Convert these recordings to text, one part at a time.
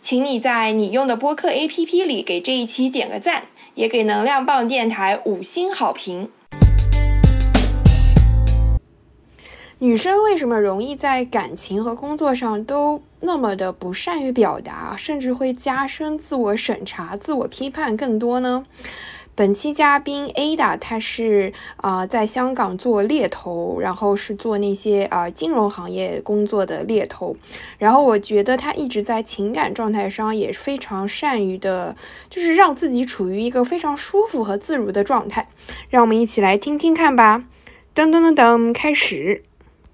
请你在你用的播客 APP 里给这一期点个赞，也给能量棒电台五星好评。女生为什么容易在感情和工作上都那么的不善于表达，甚至会加深自我审查、自我批判更多呢？本期嘉宾 Ada，她是啊在香港做猎头，然后是做那些啊金融行业工作的猎头。然后我觉得她一直在情感状态上也非常善于的，就是让自己处于一个非常舒服和自如的状态。让我们一起来听听看吧。噔噔噔噔，开始。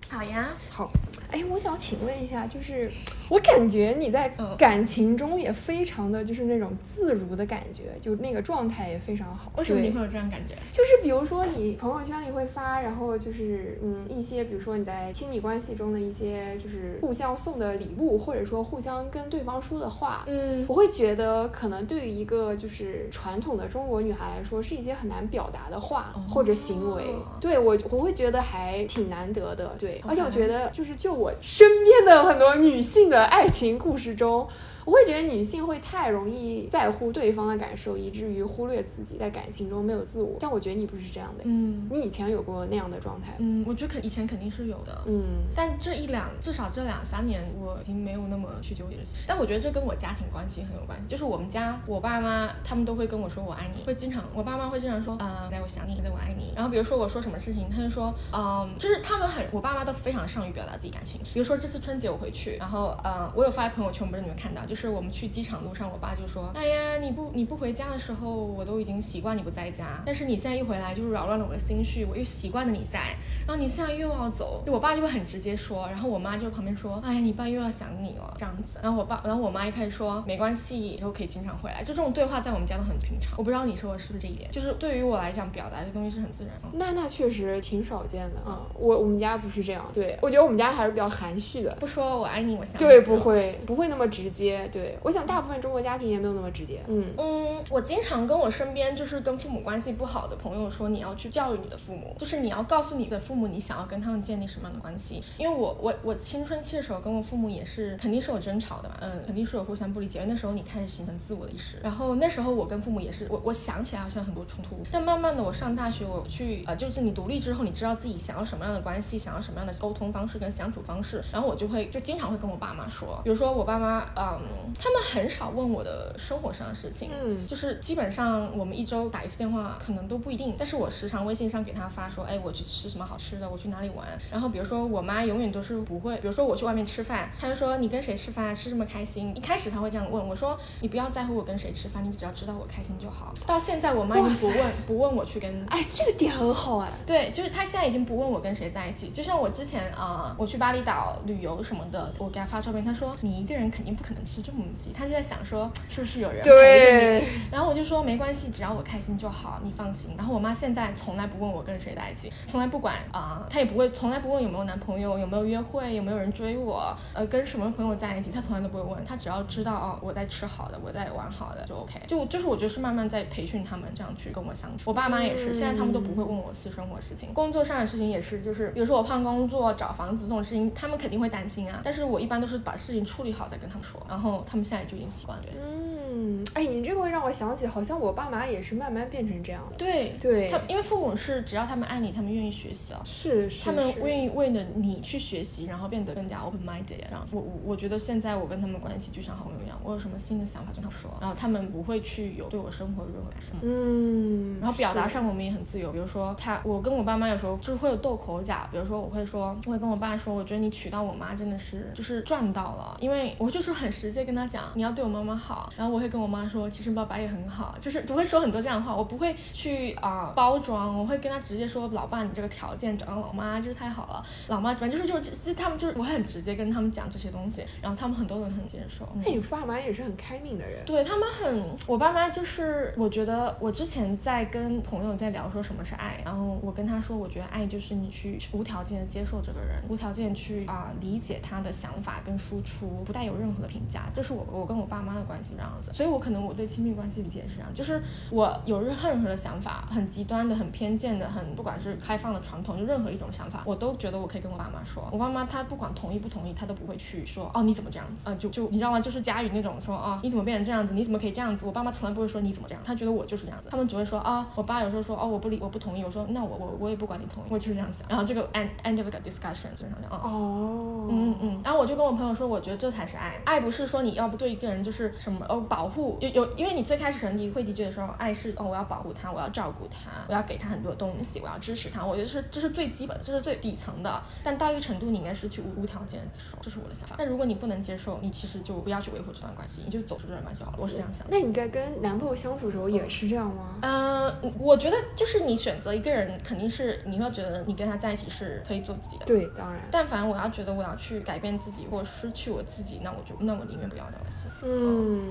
好呀，好。哎，我想请问一下，就是我感觉你在感情中也非常的就是那种自如的感觉，就那个状态也非常好。为什么你会有这样感觉？就是比如说你朋友圈里会发，然后就是嗯一些，比如说你在亲密关系中的一些，就是互相送的礼物，或者说互相跟对方说的话，嗯，我会觉得可能对于一个就是传统的中国女孩来说，是一些很难表达的话或者行为。对我我会觉得还挺难得的，对，而且我觉得就是就我。我身边的很多女性的的爱情故事中。我会觉得女性会太容易在乎对方的感受，以至于忽略自己在感情中没有自我。但我觉得你不是这样的，嗯，你以前有过那样的状态，嗯，我觉得肯以前肯定是有的，嗯，但这一两至少这两三年我已经没有那么去纠结这些。但我觉得这跟我家庭关系很有关系，就是我们家我爸妈他们都会跟我说我爱你，会经常我爸妈会经常说，嗯，在我想你，在我爱你。然后比如说我说什么事情，他就说，嗯，就是他们很我爸妈都非常善于表达自己感情。比如说这次春节我回去，然后呃，我有发在朋友圈，不知道你们看到，就是我们去机场。路上，我爸就说：“哎呀，你不你不回家的时候，我都已经习惯你不在家。但是你现在一回来，就是扰乱了我的心绪，我又习惯了你在。然后你现在又要走，我爸就会很直接说。然后我妈就旁边说：哎呀，你爸又要想你了，这样子。然后我爸，然后我妈一开始说没关系，以后可以经常回来。就这种对话在我们家都很平常。我不知道你说的是不是这一点？就是对于我来讲，表达这东西是很自然。那那确实挺少见的啊。我我们家不是这样。对，我觉得我们家还是比较含蓄的，不说我爱你，我想对，不会不会那么直接。对，我想大部分中国家庭也。没有那么直接，嗯嗯，我经常跟我身边就是跟父母关系不好的朋友说，你要去教育你的父母，就是你要告诉你的父母，你想要跟他们建立什么样的关系。因为我我我青春期的时候跟我父母也是肯定是有争吵的嘛，嗯，肯定是有互相不理解。因为那时候你开始形成自我的意识，然后那时候我跟父母也是，我我想起来好像很多冲突，但慢慢的我上大学，我去呃，就是你独立之后，你知道自己想要什么样的关系，想要什么样的沟通方式跟相处方式，然后我就会就经常会跟我爸妈说，比如说我爸妈，嗯，他们很少问我的生活上的事情。嗯，就是基本上我们一周打一次电话，可能都不一定。但是我时常微信上给他发说，哎，我去吃什么好吃的，我去哪里玩。然后比如说我妈永远都是不会，比如说我去外面吃饭，她就说你跟谁吃饭吃这么开心。一开始她会这样问我说，你不要在乎我跟谁吃饭，你只要知道我开心就好。到现在我妈已经不问不问我去跟，哎，这个点很好哎。对，就是她现在已经不问我跟谁在一起。就像我之前啊，我去巴厘岛旅游什么的，我给她发照片，她说你一个人肯定不可能吃这么多东西，她就在想说是不是有人陪着。对，然后我就说没关系，只要我开心就好，你放心。然后我妈现在从来不问我跟谁在一起，从来不管啊，她也不会，从来不问有没有男朋友，有没有约会，有没有人追我，呃，跟什么朋友在一起，她从来都不会问，她只要知道哦，我在吃好的，我在玩好的就 OK。就就是我就是慢慢在培训他们这样去跟我相处。我爸妈也是，现在他们都不会问我私生活事情，工作上的事情也是，就是比如说我换工作、找房子这种事情，他们肯定会担心啊。但是我一般都是把事情处理好再跟他们说，然后他们现在就已经习惯了。嗯。嗯，哎，你这个会让我想起，好像我爸妈也是慢慢变成这样的。对对他因为父母是只要他们爱你，他们愿意学习啊。是是，他们愿意为了你去学习，然后变得更加 open minded 这样。我我我觉得现在我跟他们关系就像好朋友一样，我有什么新的想法就跟他说，然后他们不会去有对我生活的任何干涉。嗯，然后表达上我们也很自由，比如说他，我跟我爸妈有时候就是会有斗口角，比如说我会说，我会跟我爸说，我觉得你娶到我妈真的是就是赚到了，因为我就是很直接跟他讲，你要对我妈妈好，然后我会跟我妈说，其实爸爸也很好，就是不会说很多这样的话，我不会去啊、包装，我会跟他直接说，老爸你这个条件找到老妈就是太好了，老妈反正就是就是就是他们就是我会很直接跟他们讲这些东西，然后他们很多人很接受。嗯那你爸妈也是很开明的人。对他们很，我爸妈就是，我觉得我之前在跟朋友在聊说什么是爱，然后我跟他说，我觉得爱就是你去无条件的接受这个人，无条件去啊、理解他的想法跟输出，不带有任何的评价，这是我我跟我爸妈的关系这样子，所以我可能我对亲密关系理解也是这样，就是我有任任何的想法，很极端的、很偏见的、很不管是开放的、传统，就任何一种想法，我都觉得我可以跟我爸妈说，我爸妈他不管同意不同意，他都不会去说哦你怎么这样子啊、就就你知道吗？就是佳宇那种说啊、你怎么变成这样子？你怎么可以这样子？我爸妈从来不会说你怎么这样，他觉得我就是这样子，他们只会说啊，我爸有时候说哦我不理我不同意，我说那我我我也不管你同意，我就是这样想，然后这个 end end of the discussion 基本上就啊。哦，嗯嗯嗯，然后我就跟我朋友说，我觉得这才是爱。爱不是说你要不对一个人就是什么哦保护，有有，因为你最开始可能你会的确说，爱是哦我要保护他，我要照顾他，我要给他很多东西，我要支持他。我觉得是这是最基本的，这是最底层的。但到一个程度，你应该是去无无条件的接受，这是我的想法。但如果你不能接受，你其实就不要去维护这段关系，你就走出这段关系好了。我是这样想的。那你在跟男朋友相处的时候也是这样吗？嗯、我觉得就是你选择一个人，肯定是你会觉得你跟他在一起是可以做自己的。对，当然。但凡我要觉得我要去改变自己或失去我自己，那我就那我宁愿不要这关系。嗯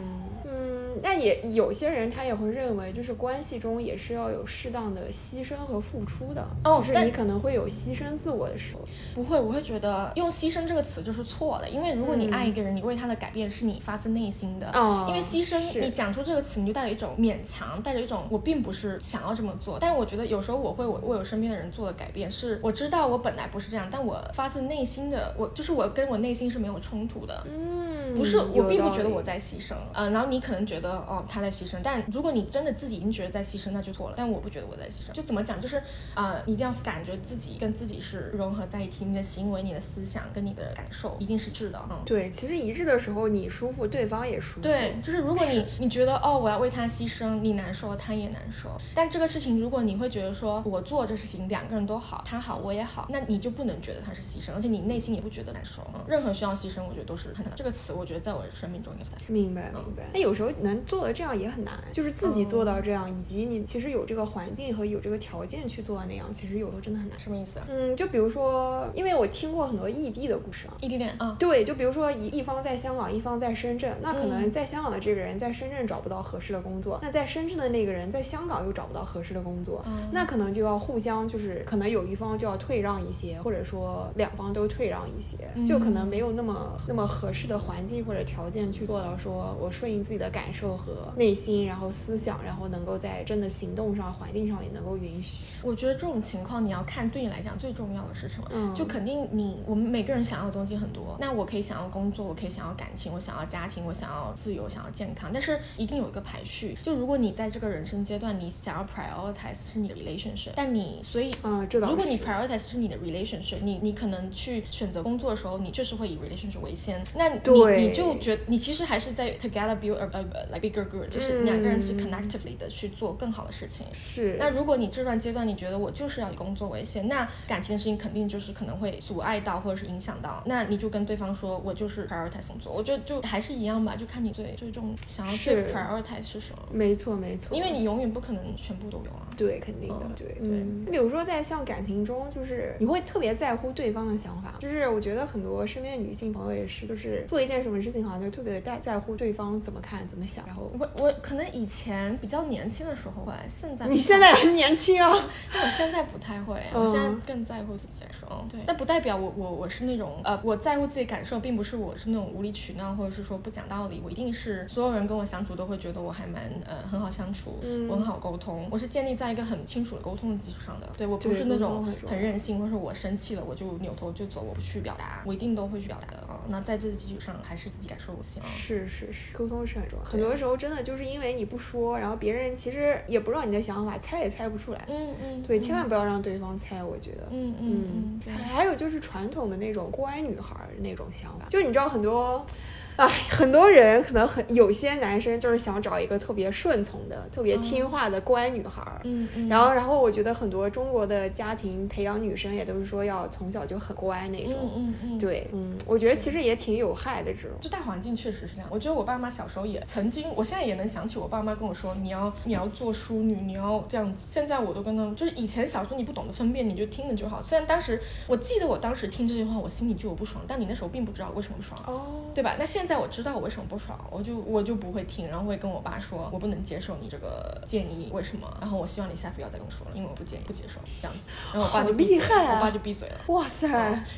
嗯，那也有些人他也会认为，就是关系中也是要有适当的牺牲和付出的，就是哦但你可能会有牺牲自我的时候。不会，我会觉得用牺牲这个词就是错的，因为如果你爱一个人，你为他的改变是你发自内心的。哦因为牺牲，你讲出这个词，你就带有一种勉强，带着一种我并不是想要这么做。但我觉得有时候我会我为我身边的人做的改变，是我知道我本来不是这样，但我发自内心的，我就是我跟我内心是没有冲突的。嗯，不是，我并不觉得我在牺牲，呃，然后你可能觉得哦他在牺牲，但如果你真的自己已经觉得在牺牲，那就错了。但我不觉得我在牺牲，就怎么讲，就是呃，你一定要感觉自己跟自己是融合在一起，你的行为、你的思想跟你的感受一定是致的，嗯。对，其实一致的时候你舒服，对方也舒服。对，就是如果你你觉得哦，我要为他牺牲，你难受，他也难受。但这个事情，如果你会觉得说我做这事情两个人都好，他好我也好，那你就不能觉得他是牺牲，而且你内心也不觉得难受。嗯，任何需要牺牲，我觉得都是很难。这个词，我觉得在我生命中也在。明白明白。那有时候能做到这样也很难，就是自己做到这样，以及你其实有这个环境和有这个条件去做到那样，其实有时候真的很难。什么意思啊？嗯，就比如说，因为我听过很多异地的故事啊。异地恋啊，对，就比如说一一方在香港，一方在深圳，那可能嗯在香港的这个人在深圳找不到合适的工作，那在深圳的那个人在香港又找不到合适的工作，嗯那可能就要互相就是可能有一方就要退让一些，或者说两方都退让一些，就可能没有那么那么合适的环境或者条件去做到说我顺应自己的感受和内心，然后思想，然后能够在真的行动上、环境上也能够允许。我觉得这种情况你要看对你来讲最重要的是什么。嗯就肯定你我们每个人想要的东西很多，那我可以想要工作，我可以想要感情，我想要家庭，我想要自由，想要健康，但是一定有一个排序。就如果你在这个人生阶段，你想要 prioritize 是你的 relationship，但你所以嗯，这。如果你 prioritize 是你的 relationship，你你可能去选择工作的时候，你就是会以 relationship 为先。那你你就觉你其实还是在 together build a, a, a like bigger group，就是两个人是 connectively 的去做更好的事情。是那如果你这段阶段你觉得我就是要以工作为先，那感情的事情肯定就是可能会阻碍到或者是影响到，那你就跟对方说，我就是 prioritize 工作。我觉得就还是一样吧，就看你最最重想要最 prioritize 是什么，没错没错，因为你永远不可能全部都有啊。对，肯定的，嗯对，对嗯，比如说在像感情中，就是你会特别在乎对方的想法，就是我觉得很多身边的女性朋友也是，就是做一件什么事情，好像就特别的在在乎对方怎么看、怎么想，然后我我可能以前比较年轻的时候会，现在你现在很年轻啊，但我现在不太会，嗯我现在更在乎自己感受。嗯对，但不代表我我我是那种呃，我在乎自己感受，并不是我是那种无理取闹，或者是说不讲道理。我一定是所有人跟我相处都会觉得我还蛮呃很好相处，嗯我很好沟通，我是建立在一个很清楚的沟通的基础上的。对我不是那种很任性，或者我生气了我就扭头就走，我不去表达，我一定都会去表达的啊。那在这个基础上，还是自己感受为先啊。是是是，沟通是是很重要。很多时候真的就是因为你不说，然后别人其实也不知道你的想法，猜也猜不出来。嗯嗯，对，千万不要让对方猜，我觉得。嗯嗯嗯，还有就是传统的那种乖女孩那种想法，就你知道很多。哎，很多人可能很有些男生就是想找一个特别顺从的、特别听话的乖女孩儿。嗯嗯。然后，然后我觉得很多中国的家庭培养女生也都是说要从小就很乖那种。嗯嗯嗯。对，嗯，我觉得其实也挺有害的这种。就大环境确实是这样。我觉得我爸妈小时候也曾经，我现在也能想起我爸妈跟我说，你要你要做淑女，你要这样子。现在我都跟他们，就是以前小时候你不懂得分辨，你就听着就好。虽然当时我记得我当时听这句话，我心里就有不爽，但你那时候并不知道为什么不爽。哦。对吧？那现在我知道我为什么。不爽，我就我就不会听，然后会跟我爸说，我不能接受你这个建议，为什么？然后我希望你下次不要再跟我说了，因为我不建议，不接受这样子。然后我爸就闭嘴，我爸就闭嘴了。哇塞！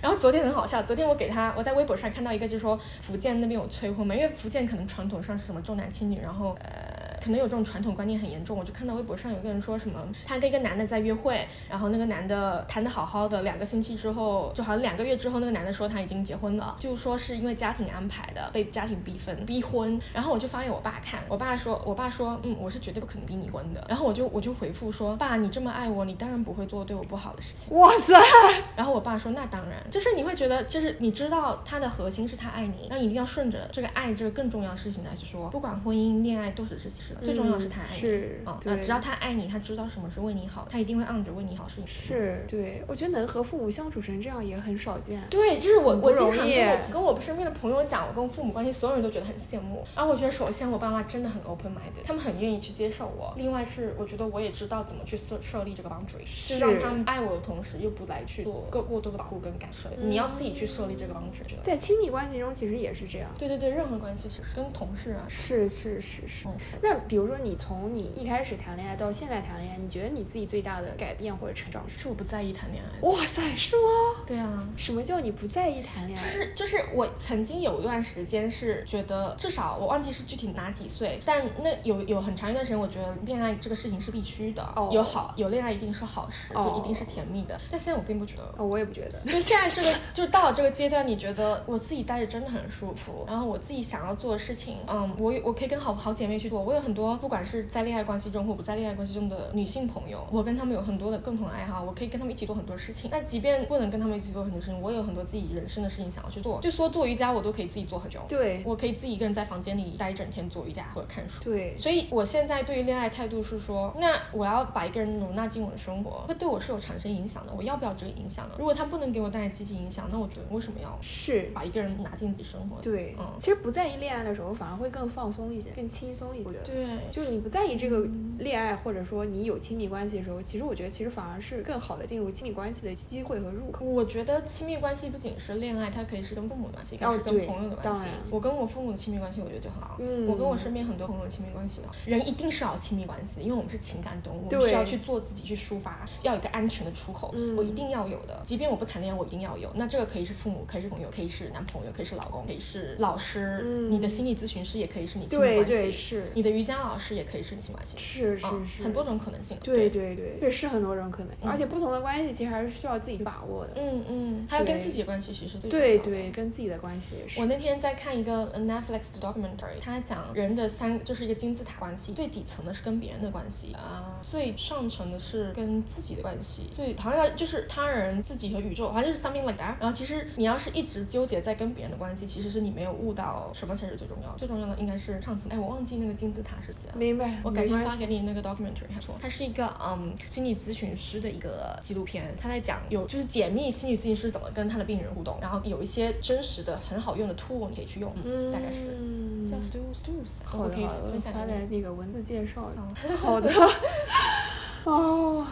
然后昨天很好笑，昨天我给他，我在微博上看到一个，就说福建那边有催婚嘛，因为福建可能传统上是什么重男轻女，然后呃。可能有这种传统观念很严重，我就看到微博上有个人说什么，他跟一个男的在约会，然后那个男的谈的好好的，两个星期之后，就好像两个月之后，那个男的说他已经结婚了，就说是因为家庭安排的，被家庭逼婚逼婚，然后我就发给我爸看，我爸说，我爸说，嗯，我是绝对不可能逼你婚的，然后我就我就回复说，爸，你这么爱我，你当然不会做对我不好的事情。哇塞！然后我爸说，那当然，就是你会觉得，就是你知道他的核心是他爱你，那你一定要顺着这个爱这个更重要的事情来去说，不管婚姻恋爱都只是事，最重要是他爱。是啊，只要他爱你，他知道什么是为你好，他一定会按着为你好事情。是对，我觉得能和父母相处成这样也很少见。对，就是我我经常跟我跟我身边的朋友讲，我跟父母关系，所有人都觉得很羡慕。然后我觉得，首先我爸妈真的很 open minded，他们很愿意去接受我。另外是，我觉得我也知道怎么去设设立这个 boundary，就让他们爱我的同时，又不来去做过过多的保护跟干涉。你要自己去设立这个 boundary。在亲密关系中，其实也是这样。对对对，任何关系其实跟同事啊，是是是是。那比如说，你从你一开始。谈恋爱到现在谈恋爱，你觉得你自己最大的改变或者成长是？是我不在意谈恋爱。哇塞，是吗？对啊。什么叫你不在意谈恋爱？就是就是我曾经有一段时间是觉得，至少我忘记是具体哪几岁，但那有有很长一段时间，我觉得恋爱这个事情是必须的。哦。有好有恋爱一定是好事，就一定是甜蜜的。但现在我并不觉得。哦，我也不觉得。就现在这个，就到了这个阶段，你觉得我自己待着真的很舒服，然后我自己想要做的事情，嗯，我我可以跟好好姐妹去做。我有很多，不管是在恋爱关系中或不在恋爱关系中的。女性朋友，我跟他们有很多的共同爱好，我可以跟他们一起做很多事情。那即便不能跟他们一起做很多事情，我有很多自己人生的事情想要去做。就说做瑜伽，我都可以自己做很久。对，我可以自己一个人在房间里待一整天做瑜伽或者看书。对，所以我现在对于恋爱态度是说，那我要把一个人容纳进我的生活，会对我是有产生影响的。我要不要这个影响呢？如果他不能给我带来积极影响，那我觉得为什么要是把一个人拿进自己生活？对，嗯，其实不在意恋爱的时候，反而会更放松一些，更轻松一些。对，就你不在意这个恋爱，或者说你有亲密关。系的时候，其实我觉得，其实反而是更好的进入亲密关系的机会和入口。我觉得亲密关系不仅是恋爱，它可以是跟父母的关系，也可以是跟朋友的关系。我跟我父母的亲密关系，我觉得就很好。嗯，我跟我身边很多朋友的亲密关系，人一定是要亲密关系，因为我们是情感动物，需要去做自己，去抒发，要有一个安全的出口。我一定要有的，即便我不谈恋爱，我一定要有。那这个可以是父母，可以是朋友，可以是男朋友，可以是老公，可以是老师。你的心理咨询师也可以是你亲密关系。对对是。你的瑜伽老师也可以是你亲密关系。是是是。很多种可能性。对对对，对是。很多种可能性，而且不同的关系其实还是需要自己去把握的。嗯嗯，还有跟自己的关系其实最对对，跟自己的关系也是。我那天在看一个 Netflix 的 documentary，他讲人的三就是一个金字塔关系，最底层的是跟别人的关系啊，最上层的是跟自己的关系，最好像就是他人、自己和宇宙，好像就是 something like that。然后其实你要是一直纠结在跟别人的关系，其实是你没有悟到什么才是最重要。最重要的应该是上层。哎，我忘记那个金字塔明白。我改天发给你那个 documentary，还不错。它是一个嗯心理咨询师的一个。纪录片，他在讲有就是解密心理咨询师怎么跟他的病人互动，然后有一些真实的很好用的 tool 你可以去用，嗯大概是叫 Stu Stu，好的，分享发在那个文字介绍里。好的，哦。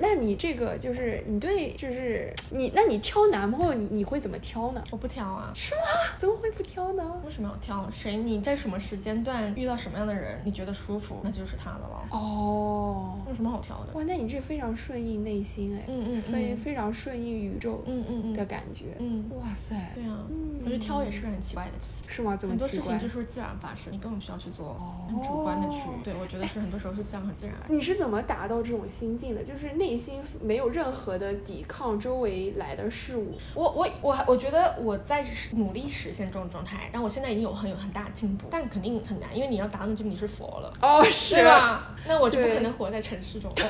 那你这个就是你对，就是你，那你挑男朋友，你你会怎么挑呢？我不挑啊，是吗？怎么会不挑呢？为什么要挑？谁你在什么时间段遇到什么样的人，你觉得舒服，那就是他的了。哦，有什么好挑的？哇，那你这非常顺应内心哎，嗯嗯，非非常顺应宇宙，嗯嗯嗯的感觉，嗯，哇塞，对啊，我觉得挑也是个很奇怪的词，是吗？怎么很多事情就是自然发生，你根本不需要去做很主观的去，对我觉得是很多时候是自然和自然。你是怎么达到这种心境的？就是内心。没有任何的抵抗周围来的事物。我我我我觉得我在努力实现这种状态，但我现在已经有很有很大的进步，但肯定很难，因为你要达到那进步，你是佛了，哦，是对吧？那我就不可能活在城市中，呃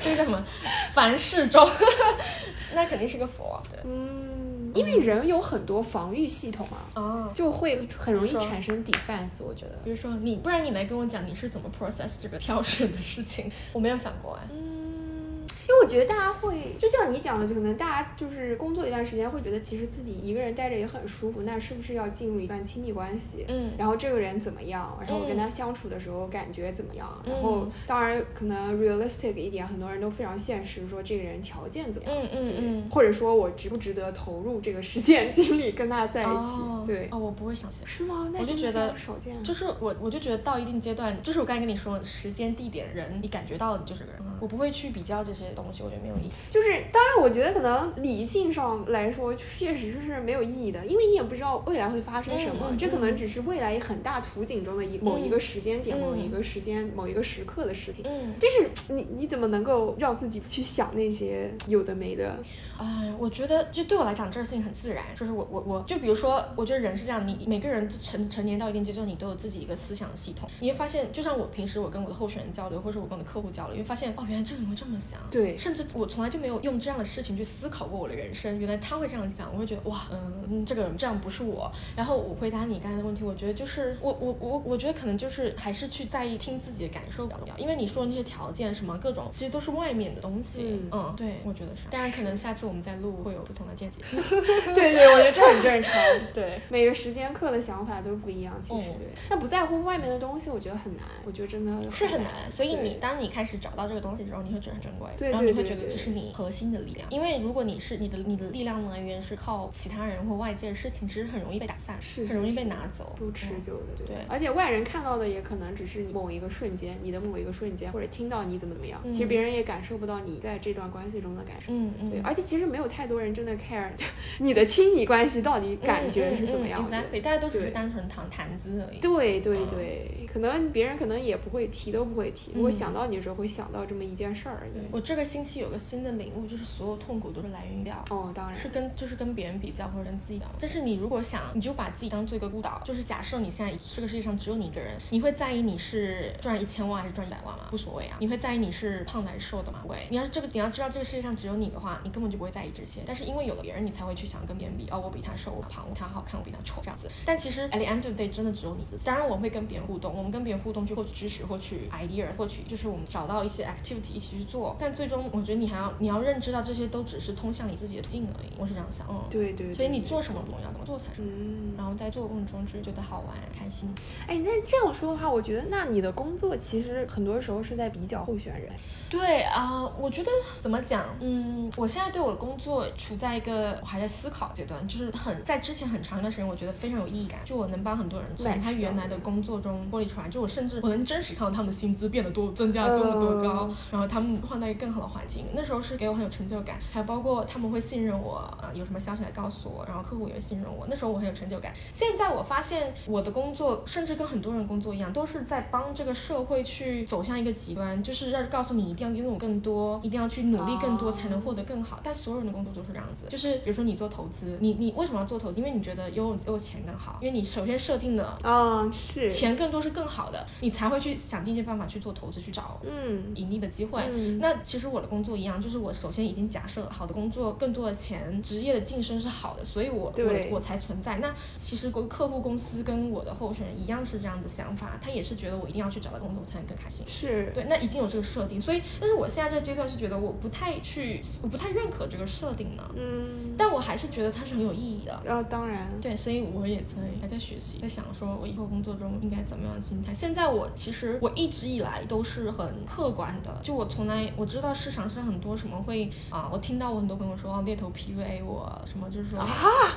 这是什么？凡事中，那肯定是个佛。对嗯，因为人有很多防御系统啊，哦，就会很容易产生 defense，我觉得。比如说你，不然你来跟我讲你是怎么 process 这个挑选的事情，我没有想过哎。嗯，因为我觉得大家会，就像你讲的，就可能大家就是工作一段时间，会觉得其实自己一个人待着也很舒服，那是不是要进入一段亲密关系？嗯然后这个人怎么样？然后我跟嗯他相处的时候感觉怎么样？嗯然后当然可能 realistic 一点，很多人都非常现实，说这个人条件怎么样？嗯嗯嗯或者说我值不值得投入这个时间 精力跟他在一起？哦对，哦，我不会想。是吗？那我就觉得少见。就是我，我就觉得到一定阶段，就是我刚才跟你说，时间、地点、人，你感觉到你就是个人。我不会去比较这些东西，我觉得没有意义。就是，当然，我觉得可能理性上来说，确实是没有意义的，因为你也不知道未来会发生什么，这可能只是未来很大图景中的一某一个时间点、嗯某一个时间、某一个时刻的事情。嗯，就是你你怎么能够让自己去想那些有的没的？哎，我觉得就对我来讲，这个事情很自然。就是我我我就比如说，我觉得人是这样，你每个人成成年到一定阶段，你都有自己一个思想系统。你会发现，就像我平时我跟我的候选人交流，或者我跟我的客户交流，你会发现哦，原来这个人会这么想。对甚至我从来就没有用这样的事情去思考过我的人生。原来他会这样想，我会觉得哇，嗯，嗯这个人这样不是我。然后我回答你刚才的问题，我觉得就是我我我我觉得可能就是还是去在意听自己的感受比较重要，因为你说的那些条件什么各种，其实都是外面的东西。嗯对，我觉得是。当然，可能下次我们再录会有不同的见解。对对，我觉得这很正常。对，每个时间课的想法都不一样，其实。那不在乎外面的东西，我觉得很难。我觉得真的是很难难。所以你当你开始找到这个东西之后，你会觉得很珍贵，对然后你对对对会觉得这是你核心的力量。因为如果你是你的你的力量来源是靠其他人或外界的事情，其实很容易被打散，是很容易被拿走，不持嗯久的，对而且外人看到的也可能只是某一个瞬间，你的某一个瞬间，或者听到你怎么怎么样，其实嗯别人也感受不到你在这段关系中的感受。嗯嗯，对，而且其实没有太多人真的 care 你的亲密关系到底感觉是怎么样的。嗯嗯嗯 exactly，大家都只是单纯谈谈资而已。对对嗯对，可能别人可能也不会提，都不会提。如果嗯想到你的时候，会想到这么一件事儿而已。我这个星期有个新的领悟，就是所有痛苦都是来源于料。哦，当然是跟就是跟别人比较或者跟自己比较，但是你如果想，你就把自己当做一个孤岛，就是假设你现在这个世界上只有你一个人，你会在意你是赚一千万还是赚一百万吗？无所谓啊。你会在意你是胖的还是瘦的吗？不会。你要是这个你要知道这个世界上只有你的话，你根本就不会在意这些。但是因为有了别人，你才会去想跟别人比，哦，我比他瘦，我胖，我比他好看，我比他丑这样子。但其实 at the end of the day 真的只有你自己。当然我们会跟别人互动，我们跟别人互动去获取知识，获取 idea，获取就是我们找到一些 activity 一起去做。但最终我觉得你还要你要认知到这些都只是通向你自己的途径而已。我是这样想，嗯。对对对。所以你做什么不重要，怎么做才是。嗯，然后在做的过程中就觉得好玩、开心。哎，那这样说的话，我觉得那你的工作其实很多时候是在比较候选人。对啊、我觉得怎么讲，嗯，我现在对我的工作处在一个我还在思考阶段，就是很在之前很长一段时间，我觉得非常有意义感，就我能帮很多人从他原来的工作中剥离出来，就我甚至我能真实看到他们的薪资变得多增加了多么多高，嗯然后他们换到一个更好的环境，那时候是给我很有成就感，还有包括他们会信任我啊、有什么消息来告诉我，然后客户也会信任我，那时候我很有成就感。现在我发现我的工作，甚至跟很多人工作一样，都是在帮这个社会去走向一个极端，就是要告诉你一定要拥有更多，一定要去努力更多哦才能获得更好。但所有人的工作都是这样子，就是比如说你做投资，你你为什么要做投资？因为你觉得拥有有钱更好，因为你首先设定的啊，是。钱更多是更好的，你才会去想尽一切办法去做投资，去找嗯盈利的机会。嗯那其实我的工作一样，就是我首先已经假设好的工作、更多的钱、职业的晋升是好的，所以我我我才存在。那其实客户公司跟我的候选人一样是这样的想法，他也是觉得我一定要去找到工作才能更开心。是。对，那已经有这个设定，所以，但是我现在这个阶段是觉得我不太去，我不太认可这个设定呢，嗯。但我还是觉得它是很有意义的。呃，当然。对，所以我也在还在学习，在想说我以后工作中应该怎么样的心态。现在我其实我一直以来都是很客观的，就我从来我知道市场上很多什么会啊，我听到我很多朋友说啊猎头 PUA 我什么，就是说啊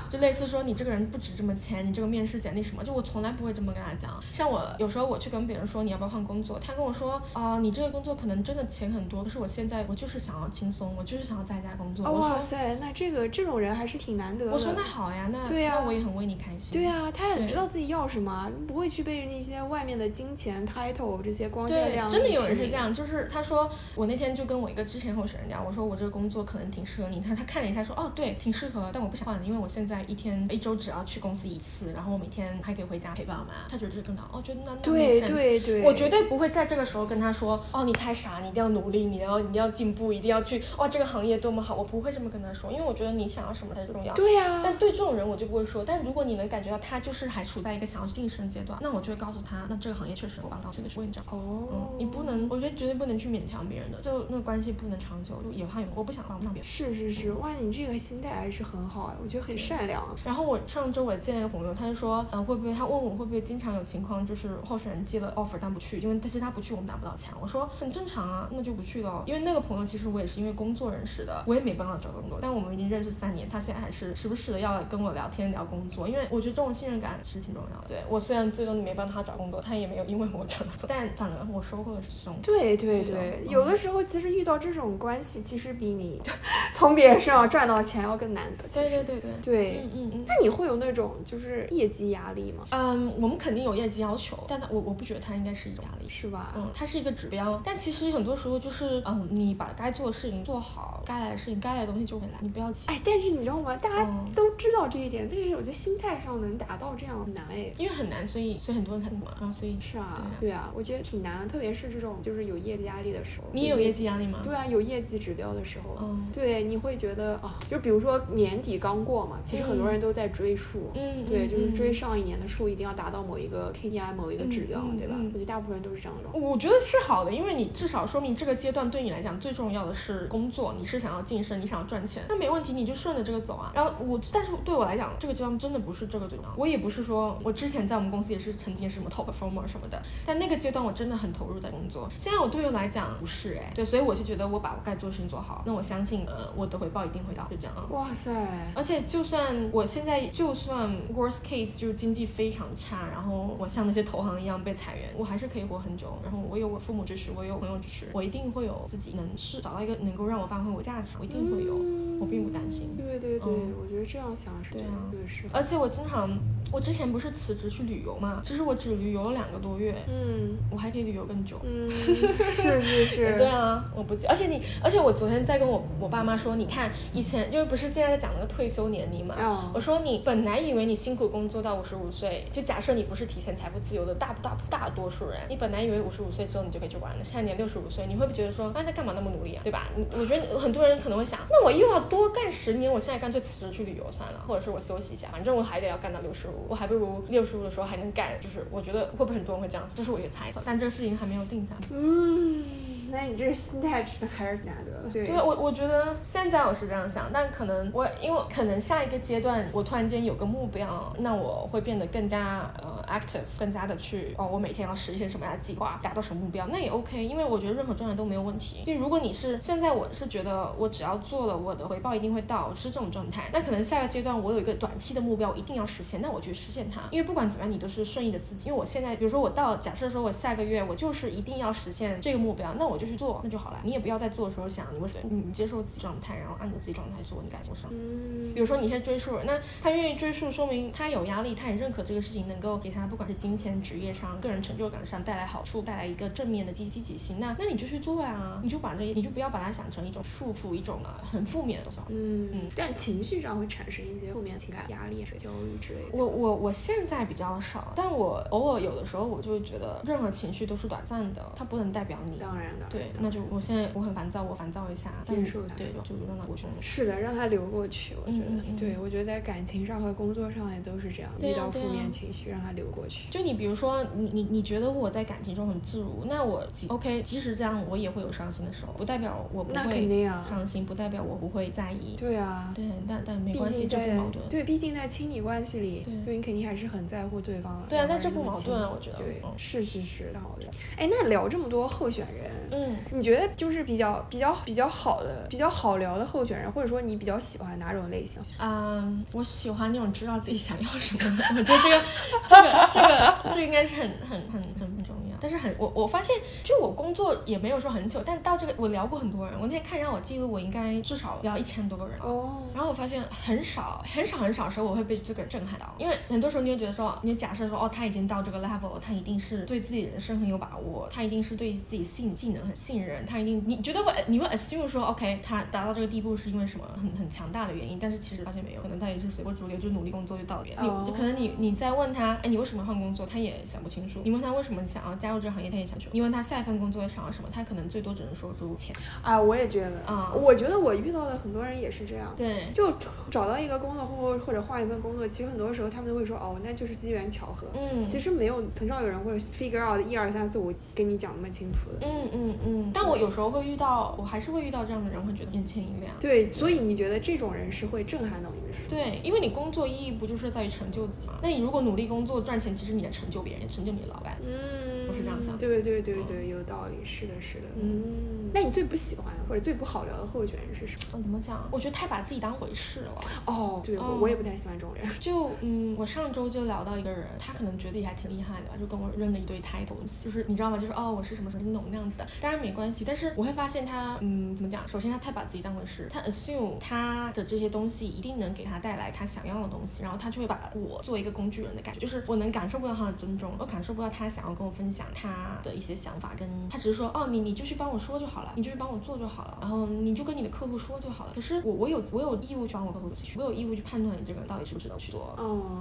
就类似说你这个人不值这么钱，你这个面试简历什么，就我从来不会这么跟他讲。像我有时候我去跟别人说你要不要换工作，他跟我说啊、你这个工作可能真的钱很多，可是我现在我就是想要轻松，我就是想要在家工作。哇塞，那这个这种人还是挺难得的。我说那好呀，那对呀那我也很为你开心。对啊，他很知道自己要什么，不会去被那些外面的金钱、title 这些光鲜对亮，丽真的有人是这。样，就是他说我那天就跟我一个之前候选人家，我说我这个工作可能挺适合你，他他看了一下说，哦对，挺适合，但我不想换了，因为我现在一天一周只要去公司一次，然后我每天还可以回家陪爸妈，他觉得这更好，哦，觉得那那对对对，我绝对不会在这个时候跟他说，哦你太傻，你一定要努力，你要你要进步，一定要去，哇这个行业多么好，我不会这么跟他说，因为我觉得你想要什么才是重要。对呀。但对这种人我就不会说，但如果你能感觉到他就是还处在一个想要晋升阶段，那我就会告诉他，那这个行业确实我帮到这个是会这样。哦。嗯，你不能，我觉得绝对不能去勉强别人的，就那个关系不能长久，就也怕有我不想帮不上别人。是是是，哇，你这个心态还是很好哎，我觉得很善良。然后我上周我见了一个朋友，他就说，嗯，会不会他问我会不会经常有情况，就是候选人接了 offer 但不去，因为但是他不去我们拿不到钱。我说很正常啊，那就不去了。因为那个朋友其实我也是因为工作认识的，我也没帮他找工作，但我们已经认识三年，他现在还是时不时的要跟我聊天聊工作，因为我觉得这种信任感其实挺重要的。对我虽然最终没帮他找工作，他也没有因为我找到，但反而我收获的是这种。对对对，有的时候其实遇到这种关系，其实比你 从别人身上赚到钱要更难得。对对对对对，嗯嗯嗯。那你会有那种就是业绩压力吗？嗯，我们肯定有业绩要求，但他我我不觉得他应该是一种压力，是吧？嗯，它是一个指标，但其实很多时候就是嗯，你把该做的事情做好，该来的事情该来的东西就会来，你不要急。哎，但是你知道吗？大家都知道这一点，但是我觉得心态上能达到这样很难哎，因为很难，所以所以很多人才不嘛，然后所以是啊，对啊，我觉得挺难的，特别是这种就是有业绩压力的时候。你也有业绩压力吗？对啊，有业绩指标的时候，嗯，对，你会觉得啊，就比如说年底刚过嘛，其实很多人都在追数，嗯，对，就是追上一年的数，一定要达到某一个 KPI 某一个指标，对吧？我觉得大部分人都是这样的。我觉得是好的，因为你至少说明这个阶段对你来讲最重要的是工作，你是想要晋升，你想要赚钱，那没问题，你就顺着这个走啊。然后我，但是对我来讲，这个阶段真的不是这个最重要。我也不是说我之前在我们公司也是曾经什么 top performer 什么的，但那个阶段我真的很投入在工作。现在我对我来讲不是哎，对，所以我就觉得我把我该做的事情做好，那我相信呃我的回报一定会到，就这样啊。哇塞！而且就算我现在就算 worst case 就是经济非常差，然后我像那些投行一样被裁员，我还是可以活很久。然后我有我父母支持，我有朋友支持，我一定会有自己能是找到一个能够让我发挥我价值，我一定会有，我并不担心。对对对，我觉得这样想是对啊，对是。而且我经常，我之前不是辞职去旅游嘛，其实我只旅游了两个多月，嗯，我还可以旅游更久。嗯，是是是。对啊，我不记，而且你，而且我昨天在跟我我爸妈说，你看以前就是不是现在在讲那个退休年龄嘛，我说你本来以为你辛苦工作到五十五岁，就假设你不是提前财富自由的大大大多数人，你本来以为五十五岁之后你就可以去玩了，现在你六十五岁，你会不会觉得说，啊那干嘛那么努力啊，对吧？我觉得很多人可能会想，那我又要多干十年，我现在干脆辞职去旅游算了，或者是我休息一下，反正我还得要干到六十五，我还不如六十五的时候还能干，就是我觉得会不会很多人会这样，这是我一个猜测，但这个事情还没有定下来。嗯。那你这心态还是难得的。对，我我觉得现在我是这样想，但可能我因为可能下一个阶段我突然间有个目标，那我会变得更加呃 active，更加的去哦，我每天要实现什么样的计划，达到什么目标，那也 OK，因为我觉得任何状态都没有问题。就如果你是现在我是觉得我只要做了，我的回报一定会到，是这种状态，那可能下个阶段我有一个短期的目标，我一定要实现，那我去实现它，因为不管怎么样你都是顺应的自己。因为我现在比如说我到假设说我下个月我就是一定要实现这个目标，那我就去做，那就好了。你也不要在做的时候想你为什么，你接受自己状态，然后按照自己状态做，你该做什么。嗯，比如说你在追数，那他愿意追述，说明他有压力，他也认可这个事情能够给他不管是金钱、职业上、个人成就感上带来好处，带来一个正面的积积极性。那那你就去做呀，你就把这，你就不要把它想成一种束缚，一种啊很负面的东西。嗯嗯，但情绪上会产生一些负面情感、压力、焦虑之类的。我我我现在比较少，但我偶尔有的时候，我就会觉得任何情绪都是短暂的，它不能代表你。当然的。对，那就我现在我很烦躁，我烦躁一下，接受它，对，就让它过去。是的，让它流过去。我觉得，对我觉得在感情上和工作上也都是这样，遇到负面情绪让它流过去。就你比如说，你你你觉得我在感情中很自如，那我 OK，即使这样，我也会有伤心的时候，不代表我不会伤心，不代表我不会在意。对啊，对，但但没关系，这不矛盾。对，毕竟在亲密关系里，对，你肯定还是很在乎对方的。对啊，那这不矛盾啊，我觉得。对，是是是，好的。哎，那聊这么多候选人，嗯，你觉得就就是比较比较比较好的、比较好聊的候选人，或者说你比较喜欢哪种类型？嗯，我喜欢那种知道自己想要什么的。我觉得这个这个这个这应该是很很很很重要。但是很我我发现，就我工作也没有说很久，但到这个我聊过很多人，我那天看让我记录，我应该至少聊一千多个人了。哦，然后我发现很少很少很少时候，我会被这个震撼到，因为很多时候你会觉得说，你假设说哦，他已经到这个 level，他一定是对自己人生很有把握，他一定是对自己性技能很信任，他一定你觉得会你会 assume 说 OK，他达到这个地步是因为什么很很强大的原因，但是其实发现没有，可能他也是随波逐流，就努力工作就到了。你哦可能你你在问他，哎，你为什么换工作，他也想不清楚。你问他为什么想要加入这个行业，他也想不清楚。你问他下一份工作想要什么，他可能最多只能说出钱。啊，我也觉得，啊我觉得我遇到的很多人也是这样。对，就找到一个工作或或者换一份工作，其实很多时候他们都会说哦，那就是机缘巧合。嗯，其实没有很少有人会 figure out 一二三四五跟你讲那么清楚的。嗯嗯嗯，但我有时候会遇到，我还是会遇到这样的人，会觉得眼前一亮。对，所以你觉得这种人是会震撼到你的是？对，因为你工作意义不就是在于成就自己吗？那你如果努力工作赚钱，其实你在成就别人，也成就你的老板。嗯，我是这样想的对对对对，有道理，是的，是的。嗯，那你最不喜欢或者最不好聊的候选人是什么？嗯，怎么讲？我觉得太把自己当回事了。哦，对，我哦我也不太喜欢这种人。就嗯，我上周就聊到一个人，他可能觉得自己还挺厉害的吧，就跟我扔了一堆 title，就是你知道吗？就是哦，我是什么什么那种那样子的，当然没关系。但是我会发现他，嗯，怎么讲？首先他太把自己当回事，他 assume 他的这些东西一定能给他带来他想要的东西，然后他就会把我作为一个工具人的感觉，就是我能感受不到他的尊重，我感受不到他想要跟我分享他的一些想法，跟他只是说哦，你你就去帮我说就好了，你就去帮我做就好了，然后你就跟你的客户说就好了。可是我我有我有义务去帮我客户去，我有义务去判断你这个人到底值不值得去做。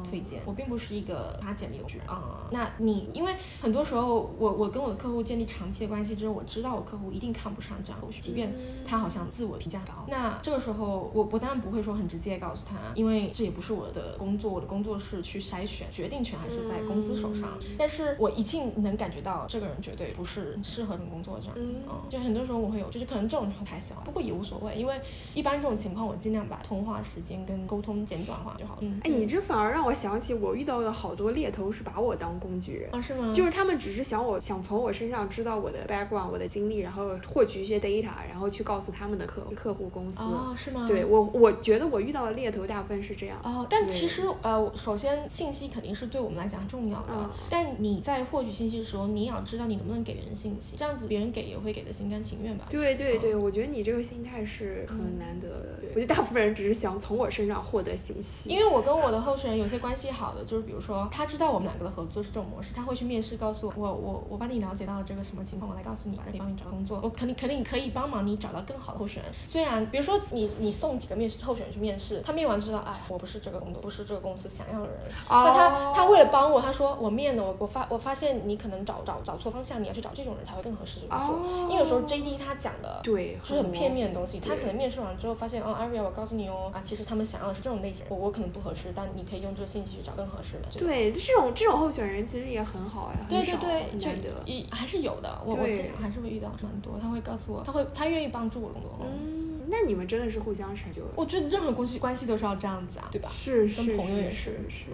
推荐，我并不是一个发简历的人啊、那你因为很多时候我我跟我的客户建立长期的关系之后，我知道我客户一定看不上这样的后续，即便他好像自我评价高。那这个时候我不但不会说很直接告诉他，因为这也不是我的工作，我的工作是去筛选，决定权还是在公司手上。但是我一定能感觉到这个人绝对不是适合这种工作这样。嗯嗯，就很多时候我会有，就是可能这种人太小，不过也无所谓，因为一般这种情况我尽量把通话时间跟沟通简短化就好了。嗯，哎，你这反而让我想起我遇到的好多猎头是把我当工具人。啊是吗？就是他们只是想我想从我身上知道我的 background、我的经历，然后获取一些 data，然后去告诉他们的客客户公司。啊，是吗？对。我，我觉得我遇到的猎头大部分是这样。哦，但其实呃，首先信息肯定是对我们来讲重要的，嗯但你在获取信息的时候，你也要知道你能不能给别人信息，这样子别人给也会给的心甘情愿吧。对对对，我觉得你这个心态是很难得的。对我觉得大部分人只是想从我身上获得信息。因为我跟我的候选人有些关系好的，就是比如说他知道我们两个的合作是这种模式，他会去面试告诉我，我我我帮你了解到这个什么情况，我来告诉你，可以帮你找工作，我肯定肯定可以帮忙你找到更好的候选人。虽然比如说你你送几个面试候选人去面试，他面完知道，哎，我不是这个工作，不是这个公司想要的人。哦那他他为了帮我，他说我面的，我我发我发现你可能找找找错方向，你要去找这种人才会更合适这个工作。哦因为有时候 JD 他讲的对，是很片面的东西，他可能面试完之后发现，哦，Aria，我告诉你哦，啊，其实他们想要的是这种类型，我我可能不合适，但你可以用这个信息去找更合适的。对，这种这种候选人其实也很好呀，对对对，就很难得。也还是有的，我我对这还是会遇到蛮多，他会告诉我，他会他愿意帮助我工作。嗯，那你们真的是互相成就。我觉得任何关系关系都是要这样子啊，对吧？是是跟朋友也是是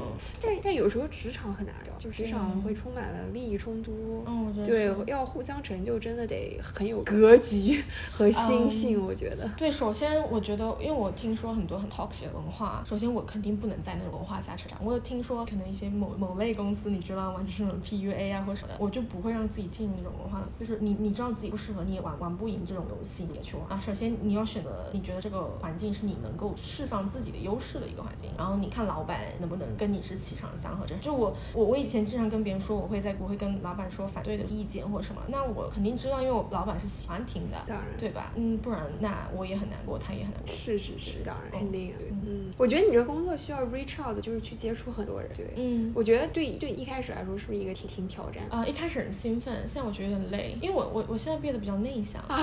但但有时候职场很难找，就职场会充满了利益冲突。嗯，对，要互相成就，真的得很有格局和心性，我觉得。对，首先我觉得，因为我听说很多很 toxic 的文化，首先我肯定不能在那个文化下成长。我有听说，可能一些某某类公司，你知道吗？就是那种 PUA 啊或者什么的，我就不会让自己进入那种文化了，就是你你知道自己不适合，你也玩玩不赢这种游戏，你也去玩啊。首先你要选择你觉得这个环境是你能够释放自己的优势的一个环境，然后你看老板能不能跟你是气场相合。这就我我我以前经常跟别人说，我会在我会跟老板说反对的意见或什么，那我肯定知道，因为我老板是喜欢听的，当然对吧？嗯，不然那我也很难过，他也很难过。是是是，当然嗯肯定啊。嗯，我觉得你这工作需要 reach out，就是去接触很多人。对，嗯。我觉得对对一开始来说是不是一个挺挺挑战？啊、一开始很兴奋，现在我觉得有点累，因为我我我现在变得比较内向啊，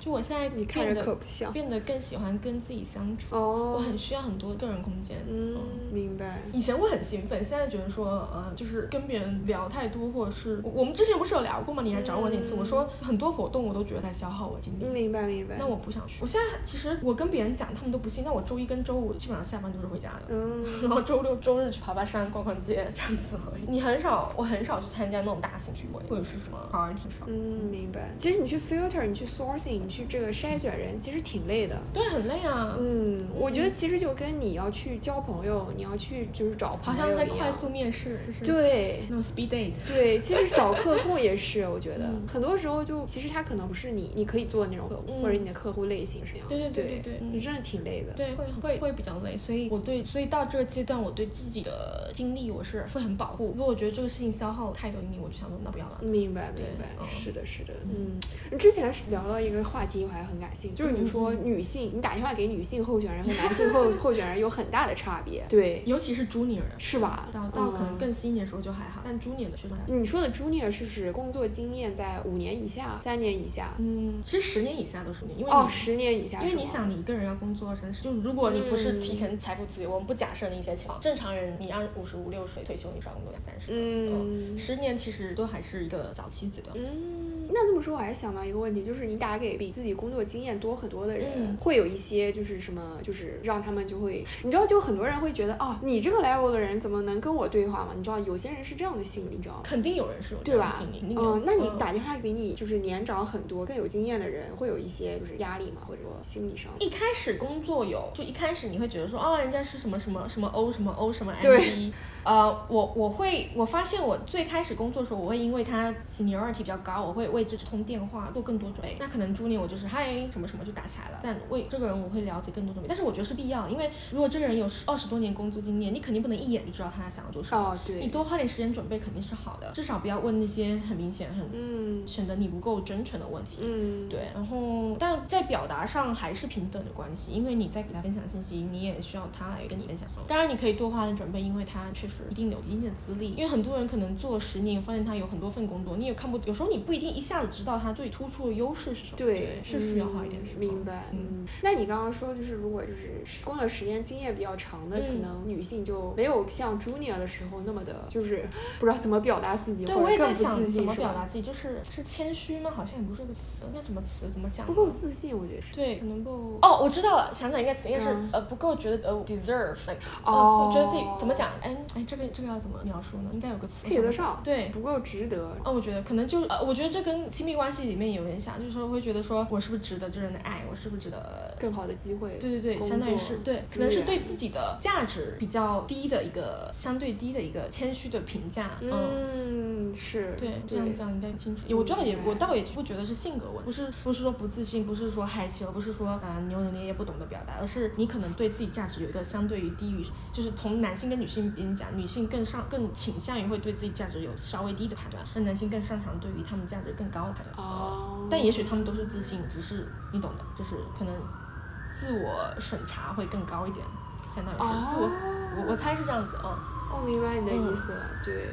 就我现在你看着可不像。变得更喜欢跟自己相处，哦，我很需要很多个人空间。嗯，明白。以前我很兴奋，现在觉得说，呃，就是跟别人聊太多，或者是我我们之前不是有聊过吗？你还找我那次，嗯我说很多活动我都觉得在消耗我精力。明白明白。那我不想去。我现在其实我跟别人讲，他们都不信。那我周一跟周五基本上下班都是回家的。嗯，然后周六周日去爬爬山、逛逛街这样子而已。你很少，我很少去参加那种大型聚会或者是什么 party 上。嗯，明白。其实你去 filter，你去 sourcing，你去这个筛选人，其实挺挺累的。对，很累啊。嗯，我觉得其实就跟你要去交朋友，你要去就是找朋友好像在快速面试，是对那种 speed date。对，其实找客户也是，我觉得、嗯很多时候就其实他可能不是你你可以做的那种客户，嗯或者你的客户类型是这样。对对对对对对嗯你真的挺累的。对，会会会比较累，所以我对，所以到这个阶段，我对自己的精力我是会很保护。如果我觉得这个事情消耗我太多精力，我就想说那不要了。明白，明白，嗯是的，是的，嗯，你之前是聊到一个话题，我还很感兴趣，就是你说嗯女性，你打电话给女性候选人和男性候 候选人有很大的差别，对，尤其是 junior 的，是吧？到到可能嗯更 senior 的时候就还好，但 junior 的确实还。你说的 junior 是指工作经验在五年以下、三年以下？嗯，其实十年以下都是你，因为你哦，十年以下，因为你想，你一个人要工作三十，就如果你不是嗯提前财富自由，我们不假设那些情况，正常人你按五十五六岁退休，你找工作到三十，嗯。十年其实都还是一个早期阶段。嗯，那这么说，我还想到一个问题，就是你打给比自己工作经验多很多的人，嗯会有一些就是什么，就是让他们就会，你知道，就很多人会觉得，哦，你这个 level 的人怎么能跟我对话嘛？你知道，有些人是这样的心理，你知道吗？肯定有人是有这样的心理，嗯，那你嗯打电话给你就是年长很多、更有经验的人，会有一些就是压力吗？或者说心理上？一开始工作有，就一开始你会觉得说，哦，人家是什么什么什么 O 什么 O 什么 M 对呃，我我会我发现我最开始工作的时候，我会因为他 seniority 比较高，我会为这通电话做更多准备。那可能 junior 我就是嗨什么什么就打起来了，但为这个人我会了解更多准备，但是我觉得是必要的，因为如果这个人有二十多年工作经验，你肯定不能一眼就知道他想要做什么。哦，对，你多花点时间准备肯定是好的，至少不要问那些很明显、很嗯显得你不够真诚的问题。嗯，对，然后但在表达上还是平等的关系，因为你在给他分享信息，你也需要他来跟你分享信息。当然，你可以多花点准备，因为他确实一定有一定的资历。因为很多人可能做了十年，发现他有很多份工作，你也看不，有时候你不一定一下子知道它最突出的优势是什么。对，是需要花一点嗯时间。明白，嗯。嗯。那你刚刚说，就是如果就是工作时间经验比较长的，嗯可能女性就没有像 junior 的时候那么的，就是不知道怎么表达自己，对，我也在想怎么？表达自己，就是是谦虚吗？好像也不是个词，那怎么词怎么讲？不够自信，我觉得是。对，可能够哦，我知道了，想想应该词应该是、嗯呃不够觉得呃 deserve，like 哦呃，我觉得自己怎么讲？哎哎，这个这个要怎么描述呢？应该有个词配得上对。不够值得。哦，我觉得可能就呃，我觉得这跟亲密关系里面有点像，就是说会觉得说我是不是值得这人的爱，我是不是值得更好的机会，对对对，相当于是对，可能是对自己的价值比较低的一个相对低的一个谦虚的评价，嗯。嗯，是，对，这样这样应该清楚。我知道也，我倒也不觉得是性格问题，不是不是说不自信，不是说害羞，不是说啊扭扭捏捏不懂得表达，而是你可能对自己价值有一个相对于低于，就是从男性跟女性边讲，女性更上更倾向于会对自己价值有稍微低的判断，而男性更擅长对于他们价值更高的但也许他们都是自信，只是你懂的，就是可能自我审查会更高一点，相当于是自我，我我猜是这样子嗯。我明白你的嗯意思了，对。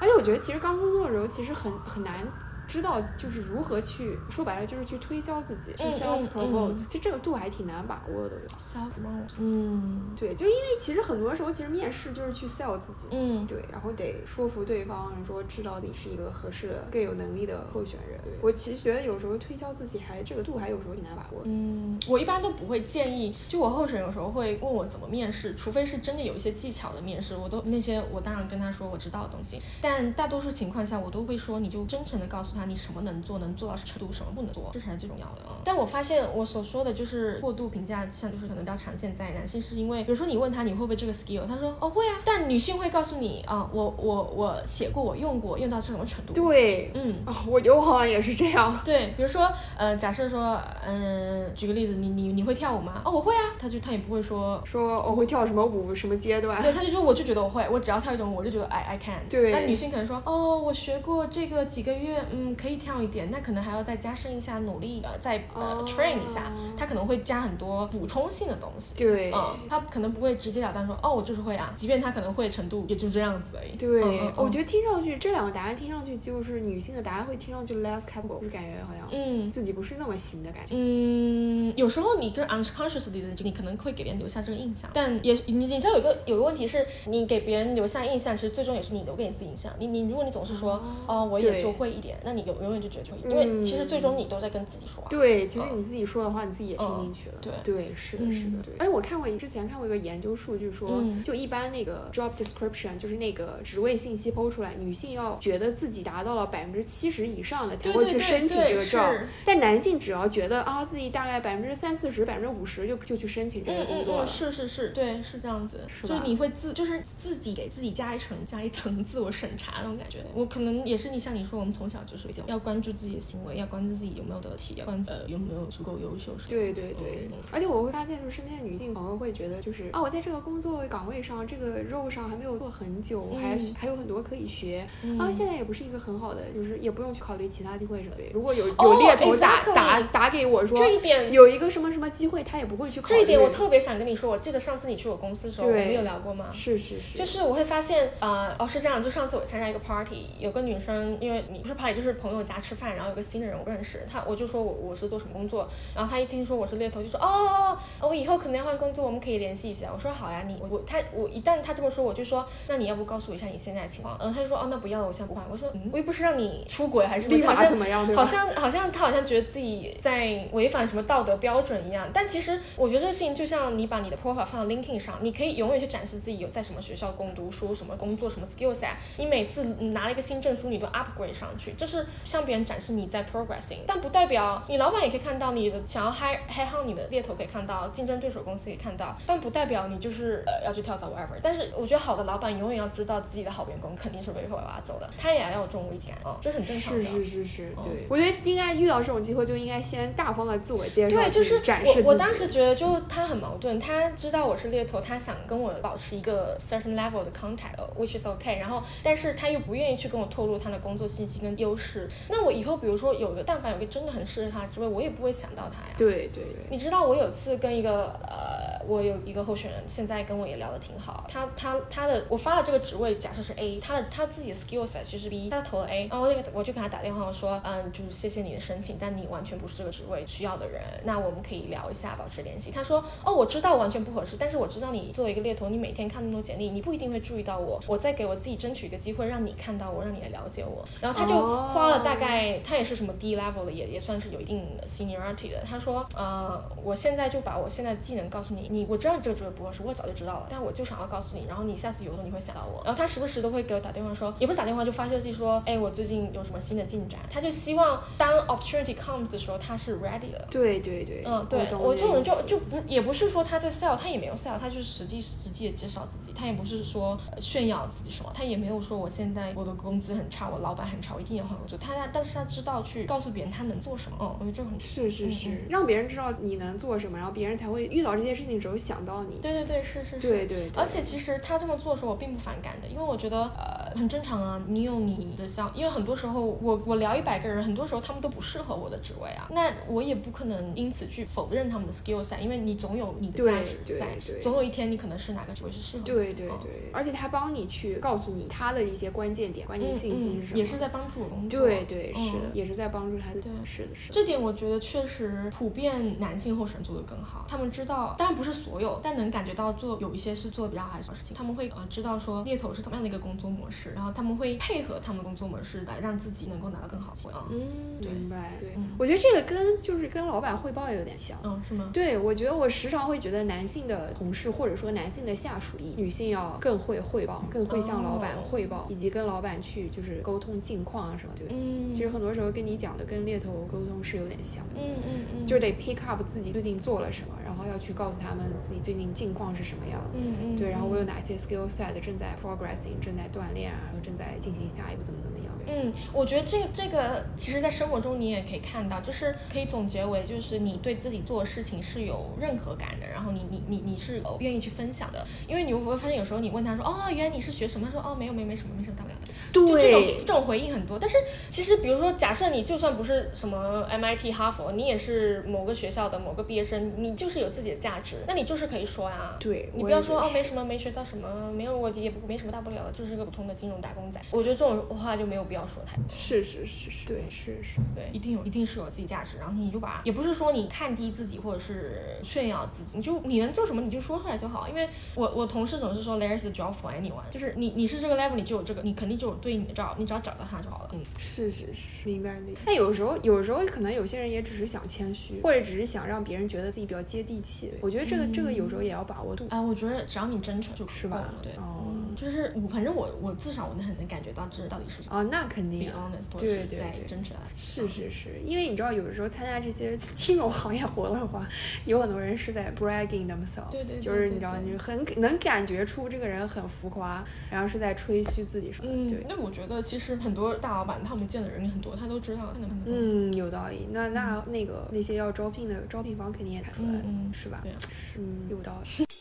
而且我觉得其实刚工作的时候，其实很很难知道就是如何去说白了就是去推销自己，去嗯 self 嗯 promote，、嗯其实这个度还挺难把握的。self promote，嗯对，就因为其实很多时候其实面试就是去 sell 自己。嗯，对，然后得说服对方，说知道你是一个合适的、更有能力的候选人。我其实觉得有时候推销自己还这个度还有时候挺难把握的。嗯，我一般都不会建议，就我候选有时候会问我怎么面试，除非是真的有一些技巧的面试，我都那些我当然跟他说我知道的东西，但大多数情况下我都会说你就真诚的告诉他你什么能做，能做到什么程度，什么不能做，这才是最重要的啊。但我发现我所说的就是过度评价，像就是可能比较常见在男性，是因为比如说你问他你会不会这个 skill，他说哦会啊，但女性会告诉你啊我我我写过，我用过，用到什么程度。对，嗯，哦，我觉得我好像也是这样。对，比如说，呃，假设说，嗯、举个例子，你你你会跳舞吗？哦，我会啊。他就他也不会说，说我会跳什么舞，什么阶段。对，他就说我就觉得我会，我只要跳一种舞，我就觉得 I I can。对但女性可能说，哦，我学过这个几个月，嗯，可以跳一点，那可能还要再加深一下努力，呃，再呃、哦 train 一下，他可能会加很多补充性的东西。对嗯，他可能不会直截了当说，哦，我就是会啊，即便他可能会程度也就这样子而已。对，嗯嗯嗯我觉得听上去这两个答案听上去就是女性的答案会听上去 less capable，就是感觉好像嗯。自己不是那么行的感觉。嗯，有时候你跟 unconsciously 的，你可能会给别人留下这个印象，但也你你知道有个有个问题是，你给别人留下印象，其实最终也是你留给你自己印象。你你如果你总是说，哦，我也就会一点，那那你永永远就觉得就，因为其实最终你都在跟自己说话。对，其实你自己说的话，你自己也听进去了。对对，是的，是的，对。哎，我看过之前看过一个研究数据说，就一般那个 job description，就是那个职位信息抛出来，女性要觉得自己达到了百分之七十以上的才会去申请这个 job，但男性只要觉得啊自己大概百分之三四十、百分之五十就就去申请这个工作了。是是是，对，是这样子，就你会自就是自己给自己加一层加一层自我审查那种感觉。我可能也是你像你说，我们从小就是要关注自己的行为，要关注自己有没有得体，要关呃有没有足够优秀。对对对，而且我会发现，就是身边的女性朋友会觉得，就是啊，我在这个工作岗位上，这个肉上还没有做很久，还还有很多可以学。啊，现在也不是一个很好的，就是也不用去考虑其他机会什么的。如果有有猎头打打打给我说，这一点有一个什么什么机会，他也不会去考虑。这一点我特别想跟你说，我记得上次你去我公司的时候，我们有聊过吗？是是是，就是我会发现，呃，哦是这样，就上次我参加一个 party，有个女生，因为你不是 party，就是朋友家吃饭，然后有个新的人我认识，他我就说我我是做什么工作，然后他一听说我是猎头，就说哦，我以后可能要换工作，我们可以联系一下。我说好呀，你我我他我一旦他这么说，我就说那你要不告诉我一下你现在的情况？嗯，他就说哦那不要了，我现在不换。我说嗯，我又不是让你出轨还是什么，好像好像好像他好像觉得自己在违反什么道德标准一样。但其实我觉得这个事情就像你把你的 profile 放到 LinkedIn 上，你可以永远去展示自己有在什么学校攻读书，什么工作，什么 skill set。你每次拿了一个新证书，你都 upgrade 上去，就是向别人展示你在 progressing。但不代表你老板也可以看到你的想要 hire hire 你的猎头可以看到，竞争对手公司可以看到。但不代表你就是呃要去跳槽 whatever。但是我觉得好的老板永远要知道自己的好员工肯定是被迫把他走的，他也要有这种危机感啊，这很正常的。是是是是，对。我觉得应该遇到这种机会就应该先大方的自我介绍，对，就是展示我我当时觉得就他很矛盾，他知道我是猎头，他想跟我保持一个 certain level 的 contact，which is okay。然后但是他又不愿意去跟我透露他的工作信息跟优势。那我以后比如说有个但凡有个真的很适合他的职位，我也不会想到他呀。对对对。你知道我有次跟一个呃，我有一个候选人，现在跟我也聊得挺好。他他他的我发了这个职位，假设是 A，他的他自己的 skill set 其实 B，他投了 A，然后我就我就给他打电话，我说嗯，就是谢谢你的申请，但你完全不是这个职位需要的人，那我们可以聊一下，保持联系。他说哦，我知道完全不合适，但是我知道你作为一个猎头，你每天看那么多简历，你不一定会注意到我，我再给我自己争取一个机会，让你看到我，让你来了解我。然后他就花了大概，他也是什么 D level 的，也也算是有一定 seniority 的。他说呃，我现在就把我现在技能告诉你，你我知道你这个职位不合适，我早就知道了，但我就想要告诉你，然后你下次有空你会想到我。然后他时不时都会给我打电话说，也不是打电话就发消息说，哎，我最近有什么新的进展。他就希望当 opportunity comes 的时候，他是 ready 的。对对对，嗯，对我这种人就就不也不是说他在 sell，他也没有 sell，他就是实际实际的介绍自己，他也不是说炫耀自己什么，他也没有说我现在我的工资很差，我老板很差，我一定要换工作。他他但是他知道去告诉别人他能做什么，嗯，我觉得这很是是是，让别人知道你能做什么，然后别人才会遇到这件事情的时候想到你。对对对，是是是，对对。而且其实他这么做的时候，我并不反感的，因为我觉得呃很正常啊，你有你的像，因为很多时候我我聊一百个人，很多时候他们都不适合我的职位啊，那我也不可能因此去否认他们的 skill set，因为你总有你的价值在，总有一天你可能是哪个职位是适合。对对对，而且他帮你去告诉你他的一些关键点、关键信息是什么，也是在帮助我工作。对对是的，也是在帮助他。对，是的，是的。这点我觉得确实普遍男性候选人做的更好，他们知道，当然不是所有，但能感觉到做有一些是做的比较好的事情，他们会呃知道说猎头是怎么样的一个工作模式，然后他们会配合他们的工作模式来让自己能够拿到更好的啊。嗯，明白。对，我觉得这个跟就是跟老板汇报也有点像。嗯，是吗？对，我觉得我时常会觉得男性的同事或者说男性的下属比女性要更会汇报，更会向老板汇报，以及跟老板去就是沟通近况啊什么。对，嗯，其实很多时候跟你讲的跟猎头沟通是有点像的。嗯嗯嗯，就得 pick up 自己最近做了什么，然后要去告诉他们自己最近近况是什么样。嗯嗯，对，然后我有哪些 skill set 正在 progressing，正在锻炼啊，然后正在进行下一步怎么怎么样。嗯，我觉得这这个其实，在生活中你也可以看到，就是可以总结为，就是你对自己做的事情是有认可感的，然后你你你你是愿意去分享的，因为你会发现有时候你问他说，哦，原来你是学什么？他说，哦，没有没有没什么没什么大不了的，对，就这种这种回应很多。但是其实，比如说，假设你就算不是什么 MIT 哈佛，你也是某个学校的某个毕业生，你就是有自己的价值。那你就是可以说呀。对，你不要说哦，没什么，没学到什么，没有我也不没什么大不了的，就是个普通的金融打工仔。我觉得这种话就没有必要说太多。是是是是，对是是，对，一定有一定是有自己价值，然后你就把，也不是说你看低自己或者是炫耀自己，你就你能做什么你就说出来就好。因为我我同事总是说 there's a job for anyone，就是你你是这个 level 你就有这个，你肯定就有对你的 job，你只要找到他就好了。嗯，是是是，明白那。但有时候有时候可能有些人也只是想谦虚，或者只是想让别人觉得自己比较接地气。我觉得这个这个有时候也要把握度。啊，我觉得只要你真诚就是吧？对，哦，就是我反正我我至少我能很能感觉到这到底是哦，那肯定 be honest，对对在真诚。是是是，因为你知道有的时候参加这些金融行业活动的话，有很多人是在 bragging themselves，对对，就是你知道你很能感觉出这个人很浮夸，然后是在吹嘘自己什么。对，那我觉得其实很多大老板他们见的人也很多，他都知道他能。嗯，有道理。那那那个那些要招聘的招聘方肯定也看出来，是吧？对是有道理。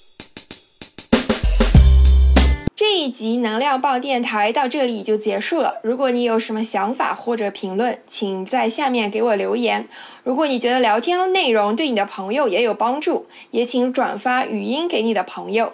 这一集能量报电台到这里就结束了。如果你有什么想法或者评论，请在下面给我留言。如果你觉得聊天内容对你的朋友也有帮助，也请转发语音给你的朋友。